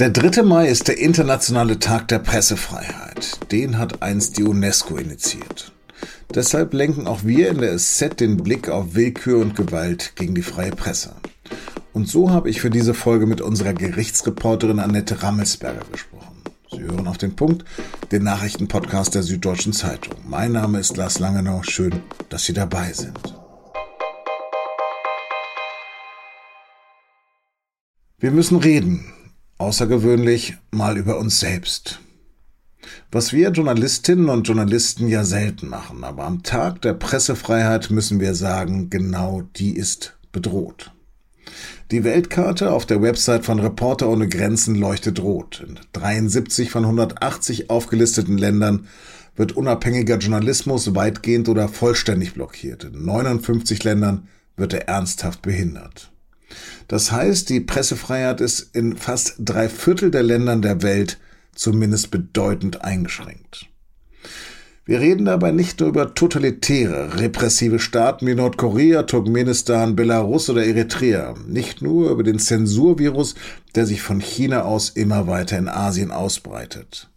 Der 3. Mai ist der internationale Tag der Pressefreiheit. Den hat einst die UNESCO initiiert. Deshalb lenken auch wir in der SZ den Blick auf Willkür und Gewalt gegen die freie Presse. Und so habe ich für diese Folge mit unserer Gerichtsreporterin Annette Rammelsberger gesprochen. Sie hören auf den Punkt, den Nachrichtenpodcast der Süddeutschen Zeitung. Mein Name ist Lars Langenau. Schön, dass Sie dabei sind. Wir müssen reden außergewöhnlich mal über uns selbst. Was wir Journalistinnen und Journalisten ja selten machen, aber am Tag der Pressefreiheit müssen wir sagen, genau die ist bedroht. Die Weltkarte auf der Website von Reporter ohne Grenzen leuchtet rot. In 73 von 180 aufgelisteten Ländern wird unabhängiger Journalismus weitgehend oder vollständig blockiert. In 59 Ländern wird er ernsthaft behindert. Das heißt, die Pressefreiheit ist in fast drei Viertel der Ländern der Welt zumindest bedeutend eingeschränkt. Wir reden dabei nicht nur über totalitäre, repressive Staaten wie Nordkorea, Turkmenistan, Belarus oder Eritrea, nicht nur über den Zensurvirus, der sich von China aus immer weiter in Asien ausbreitet.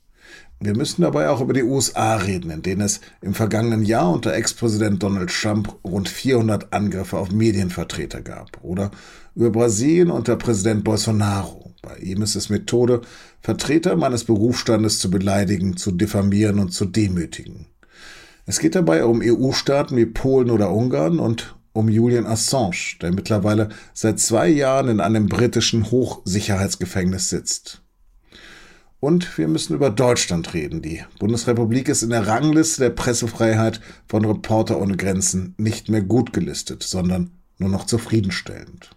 Wir müssen dabei auch über die USA reden, in denen es im vergangenen Jahr unter Ex-Präsident Donald Trump rund 400 Angriffe auf Medienvertreter gab. Oder über Brasilien unter Präsident Bolsonaro. Bei ihm ist es Methode, Vertreter meines Berufsstandes zu beleidigen, zu diffamieren und zu demütigen. Es geht dabei um EU-Staaten wie Polen oder Ungarn und um Julian Assange, der mittlerweile seit zwei Jahren in einem britischen Hochsicherheitsgefängnis sitzt. Und wir müssen über Deutschland reden. Die Bundesrepublik ist in der Rangliste der Pressefreiheit von Reporter ohne Grenzen nicht mehr gut gelistet, sondern nur noch zufriedenstellend.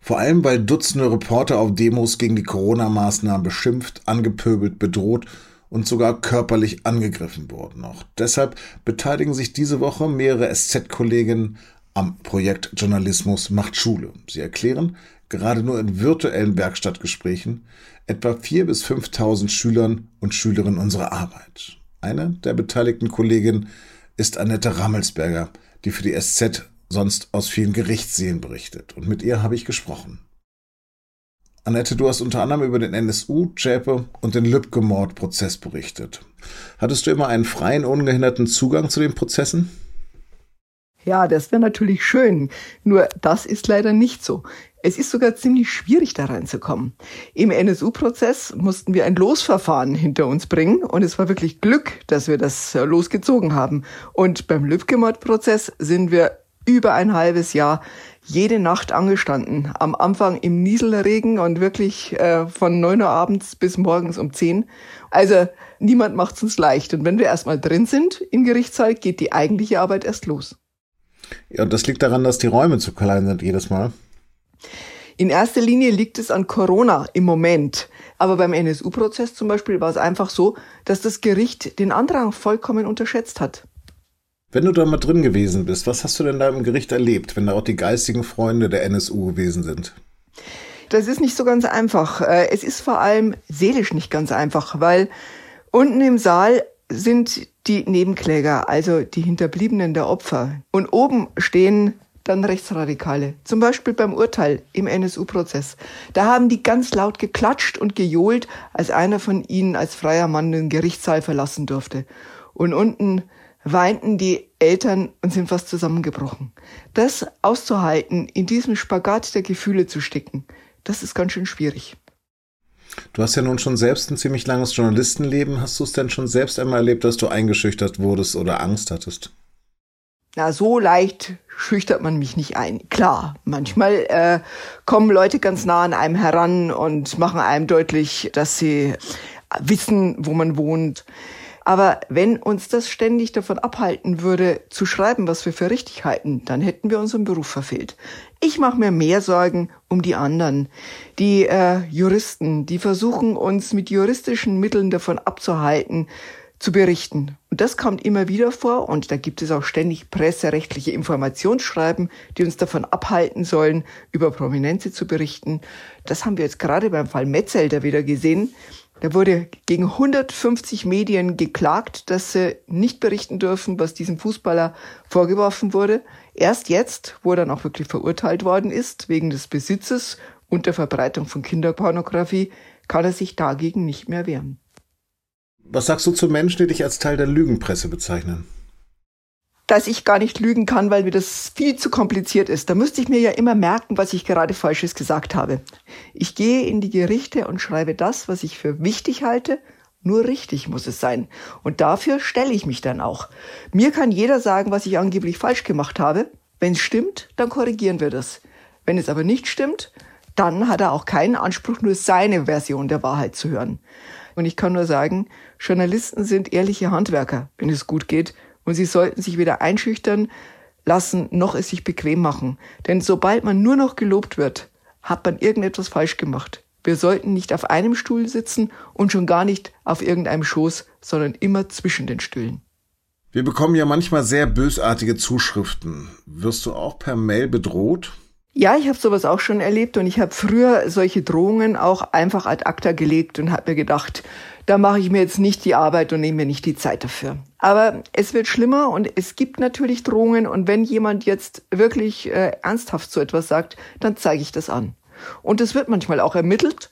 Vor allem, weil Dutzende Reporter auf Demos gegen die Corona-Maßnahmen beschimpft, angepöbelt, bedroht und sogar körperlich angegriffen wurden. Auch deshalb beteiligen sich diese Woche mehrere SZ-Kolleginnen am Projekt Journalismus macht Schule. Sie erklären, gerade nur in virtuellen Werkstattgesprächen, etwa 4.000 bis 5.000 Schülern und Schülerinnen unsere Arbeit. Eine der beteiligten Kolleginnen ist Annette Rammelsberger, die für die SZ sonst aus vielen Gerichtssälen berichtet. Und mit ihr habe ich gesprochen. Annette, du hast unter anderem über den NSU, Zschäpe und den Lübcke-Mordprozess berichtet. Hattest du immer einen freien, ungehinderten Zugang zu den Prozessen? Ja, das wäre natürlich schön. Nur das ist leider nicht so. Es ist sogar ziemlich schwierig, da reinzukommen. Im NSU-Prozess mussten wir ein Losverfahren hinter uns bringen und es war wirklich Glück, dass wir das äh, losgezogen haben. Und beim Lübcke-Mord-Prozess sind wir über ein halbes Jahr jede Nacht angestanden. Am Anfang im Nieselregen und wirklich äh, von neun Uhr abends bis morgens um zehn. Also niemand macht es uns leicht. Und wenn wir erstmal drin sind im Gerichtssaal, geht die eigentliche Arbeit erst los. Ja, und das liegt daran, dass die Räume zu klein sind jedes Mal. In erster Linie liegt es an Corona im Moment. Aber beim NSU-Prozess zum Beispiel war es einfach so, dass das Gericht den Antrag vollkommen unterschätzt hat. Wenn du da mal drin gewesen bist, was hast du denn da im Gericht erlebt, wenn da auch die geistigen Freunde der NSU gewesen sind? Das ist nicht so ganz einfach. Äh, es ist vor allem seelisch nicht ganz einfach, weil unten im Saal sind die Nebenkläger, also die Hinterbliebenen der Opfer. Und oben stehen dann Rechtsradikale. Zum Beispiel beim Urteil im NSU-Prozess. Da haben die ganz laut geklatscht und gejohlt, als einer von ihnen als freier Mann den Gerichtssaal verlassen durfte. Und unten weinten die Eltern und sind fast zusammengebrochen. Das auszuhalten, in diesem Spagat der Gefühle zu stecken, das ist ganz schön schwierig. Du hast ja nun schon selbst ein ziemlich langes Journalistenleben. Hast du es denn schon selbst einmal erlebt, dass du eingeschüchtert wurdest oder Angst hattest? Na, so leicht schüchtert man mich nicht ein. Klar, manchmal äh, kommen Leute ganz nah an einem heran und machen einem deutlich, dass sie wissen, wo man wohnt. Aber wenn uns das ständig davon abhalten würde, zu schreiben, was wir für richtig halten, dann hätten wir unseren Beruf verfehlt. Ich mache mir mehr Sorgen um die anderen, die äh, Juristen, die versuchen uns mit juristischen Mitteln davon abzuhalten, zu berichten. Und das kommt immer wieder vor und da gibt es auch ständig presserechtliche Informationsschreiben, die uns davon abhalten sollen, über Prominenze zu berichten. Das haben wir jetzt gerade beim Fall Metzelder wieder gesehen. Da wurde gegen 150 Medien geklagt, dass sie nicht berichten dürfen, was diesem Fußballer vorgeworfen wurde. Erst jetzt, wo er dann auch wirklich verurteilt worden ist, wegen des Besitzes und der Verbreitung von Kinderpornografie, kann er sich dagegen nicht mehr wehren. Was sagst du zu Menschen, die dich als Teil der Lügenpresse bezeichnen? Dass ich gar nicht lügen kann, weil mir das viel zu kompliziert ist. Da müsste ich mir ja immer merken, was ich gerade Falsches gesagt habe. Ich gehe in die Gerichte und schreibe das, was ich für wichtig halte. Nur richtig muss es sein. Und dafür stelle ich mich dann auch. Mir kann jeder sagen, was ich angeblich falsch gemacht habe. Wenn es stimmt, dann korrigieren wir das. Wenn es aber nicht stimmt, dann hat er auch keinen Anspruch, nur seine Version der Wahrheit zu hören. Und ich kann nur sagen, Journalisten sind ehrliche Handwerker, wenn es gut geht. Und sie sollten sich weder einschüchtern lassen, noch es sich bequem machen. Denn sobald man nur noch gelobt wird, hat man irgendetwas falsch gemacht. Wir sollten nicht auf einem Stuhl sitzen und schon gar nicht auf irgendeinem Schoß, sondern immer zwischen den Stühlen. Wir bekommen ja manchmal sehr bösartige Zuschriften. Wirst du auch per Mail bedroht? Ja, ich habe sowas auch schon erlebt und ich habe früher solche Drohungen auch einfach ad acta gelegt und habe mir gedacht, da mache ich mir jetzt nicht die Arbeit und nehme mir nicht die Zeit dafür. Aber es wird schlimmer und es gibt natürlich Drohungen und wenn jemand jetzt wirklich äh, ernsthaft so etwas sagt, dann zeige ich das an. Und es wird manchmal auch ermittelt.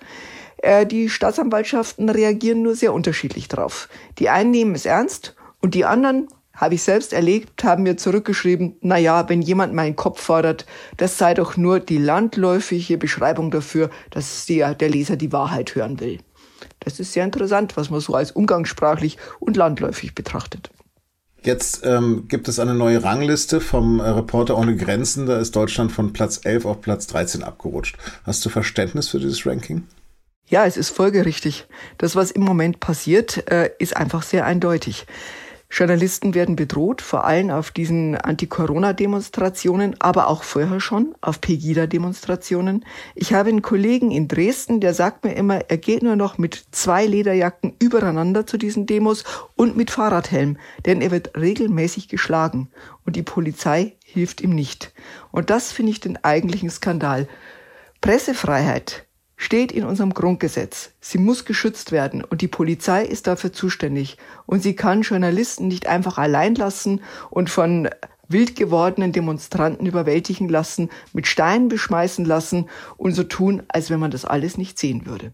Äh, die Staatsanwaltschaften reagieren nur sehr unterschiedlich drauf. Die einen nehmen es ernst und die anderen habe ich selbst erlebt, haben mir zurückgeschrieben, na ja, wenn jemand meinen Kopf fordert, das sei doch nur die landläufige Beschreibung dafür, dass der, der Leser die Wahrheit hören will. Das ist sehr interessant, was man so als umgangssprachlich und landläufig betrachtet. Jetzt ähm, gibt es eine neue Rangliste vom äh, Reporter ohne Grenzen. Da ist Deutschland von Platz 11 auf Platz 13 abgerutscht. Hast du Verständnis für dieses Ranking? Ja, es ist folgerichtig. Das, was im Moment passiert, äh, ist einfach sehr eindeutig. Journalisten werden bedroht, vor allem auf diesen Anti-Corona-Demonstrationen, aber auch vorher schon auf Pegida-Demonstrationen. Ich habe einen Kollegen in Dresden, der sagt mir immer, er geht nur noch mit zwei Lederjacken übereinander zu diesen Demos und mit Fahrradhelm, denn er wird regelmäßig geschlagen und die Polizei hilft ihm nicht. Und das finde ich den eigentlichen Skandal. Pressefreiheit steht in unserem Grundgesetz. Sie muss geschützt werden und die Polizei ist dafür zuständig. Und sie kann Journalisten nicht einfach allein lassen und von wild gewordenen Demonstranten überwältigen lassen, mit Steinen beschmeißen lassen und so tun, als wenn man das alles nicht sehen würde.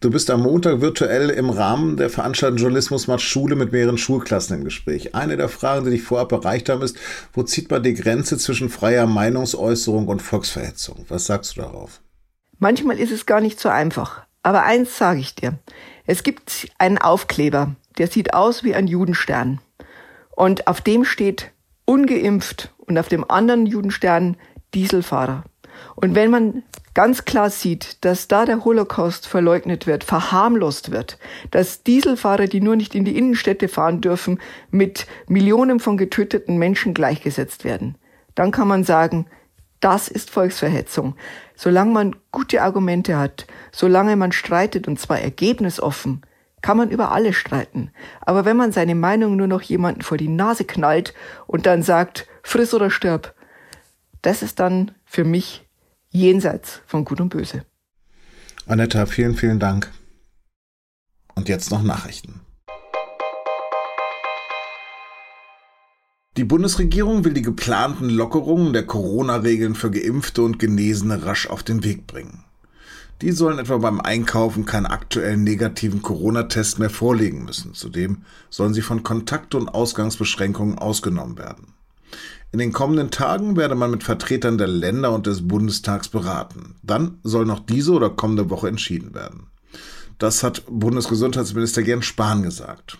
Du bist am Montag virtuell im Rahmen der Veranstaltung Journalismus macht Schule mit mehreren Schulklassen im Gespräch. Eine der Fragen, die dich vorab erreicht haben, ist, wo zieht man die Grenze zwischen freier Meinungsäußerung und Volksverhetzung? Was sagst du darauf? Manchmal ist es gar nicht so einfach. Aber eins sage ich dir. Es gibt einen Aufkleber, der sieht aus wie ein Judenstern. Und auf dem steht ungeimpft und auf dem anderen Judenstern Dieselfahrer. Und wenn man ganz klar sieht, dass da der Holocaust verleugnet wird, verharmlost wird, dass Dieselfahrer, die nur nicht in die Innenstädte fahren dürfen, mit Millionen von getöteten Menschen gleichgesetzt werden, dann kann man sagen, das ist Volksverhetzung. Solange man gute Argumente hat, solange man streitet und zwar ergebnisoffen, kann man über alles streiten. Aber wenn man seine Meinung nur noch jemanden vor die Nase knallt und dann sagt, friss oder stirb, das ist dann für mich jenseits von Gut und Böse. Annetta, vielen, vielen Dank. Und jetzt noch Nachrichten. Die Bundesregierung will die geplanten Lockerungen der Corona-Regeln für Geimpfte und Genesene rasch auf den Weg bringen. Die sollen etwa beim Einkaufen keinen aktuellen negativen Corona-Test mehr vorlegen müssen. Zudem sollen sie von Kontakt- und Ausgangsbeschränkungen ausgenommen werden. In den kommenden Tagen werde man mit Vertretern der Länder und des Bundestags beraten. Dann soll noch diese oder kommende Woche entschieden werden. Das hat Bundesgesundheitsminister Jens Spahn gesagt.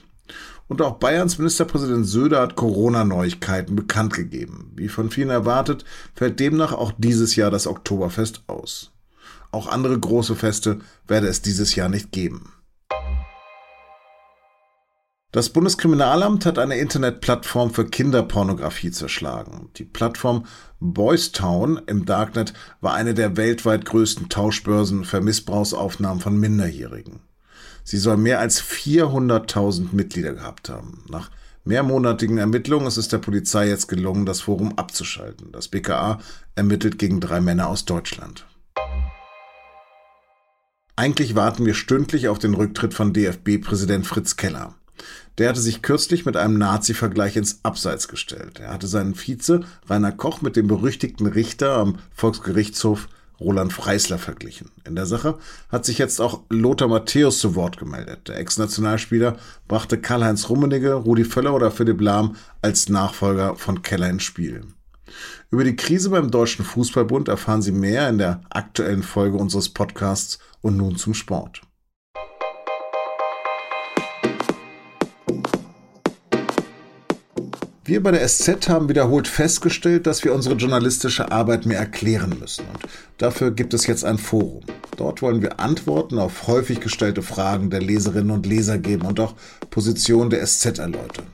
Und auch Bayerns Ministerpräsident Söder hat Corona-Neuigkeiten bekannt gegeben. Wie von vielen erwartet, fällt demnach auch dieses Jahr das Oktoberfest aus. Auch andere große Feste werde es dieses Jahr nicht geben. Das Bundeskriminalamt hat eine Internetplattform für Kinderpornografie zerschlagen. Die Plattform Boystown im Darknet war eine der weltweit größten Tauschbörsen für Missbrauchsaufnahmen von Minderjährigen. Sie soll mehr als 400.000 Mitglieder gehabt haben. Nach mehrmonatigen Ermittlungen ist es der Polizei jetzt gelungen, das Forum abzuschalten. Das BKA ermittelt gegen drei Männer aus Deutschland. Eigentlich warten wir stündlich auf den Rücktritt von DFB-Präsident Fritz Keller. Der hatte sich kürzlich mit einem Nazi-Vergleich ins Abseits gestellt. Er hatte seinen Vize Rainer Koch mit dem berüchtigten Richter am Volksgerichtshof Roland Freisler verglichen. In der Sache hat sich jetzt auch Lothar Matthäus zu Wort gemeldet. Der Ex-Nationalspieler brachte Karl-Heinz Rummenigge, Rudi Völler oder Philipp Lahm als Nachfolger von Keller ins Spiel. Über die Krise beim Deutschen Fußballbund erfahren Sie mehr in der aktuellen Folge unseres Podcasts und nun zum Sport. Wir bei der SZ haben wiederholt festgestellt, dass wir unsere journalistische Arbeit mehr erklären müssen. Und dafür gibt es jetzt ein Forum. Dort wollen wir Antworten auf häufig gestellte Fragen der Leserinnen und Leser geben und auch Positionen der SZ erläutern.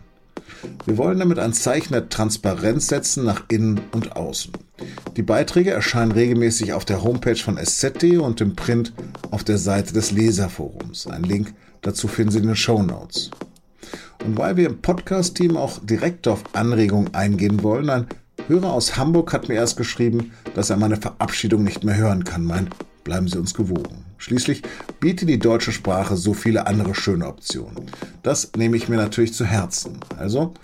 Wir wollen damit ein Zeichen der Transparenz setzen nach innen und außen. Die Beiträge erscheinen regelmäßig auf der Homepage von SZ.de und im Print auf der Seite des Leserforums. Ein Link dazu finden Sie in den Show Notes. Und weil wir im Podcast-Team auch direkt auf Anregungen eingehen wollen, ein Hörer aus Hamburg hat mir erst geschrieben, dass er meine Verabschiedung nicht mehr hören kann. Mein, bleiben Sie uns gewogen. Schließlich bietet die deutsche Sprache so viele andere schöne Optionen. Das nehme ich mir natürlich zu Herzen. Also,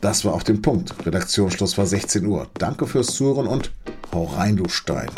das war auf den Punkt. Redaktionsschluss war 16 Uhr. Danke fürs Zuhören und hau rein, du Stein.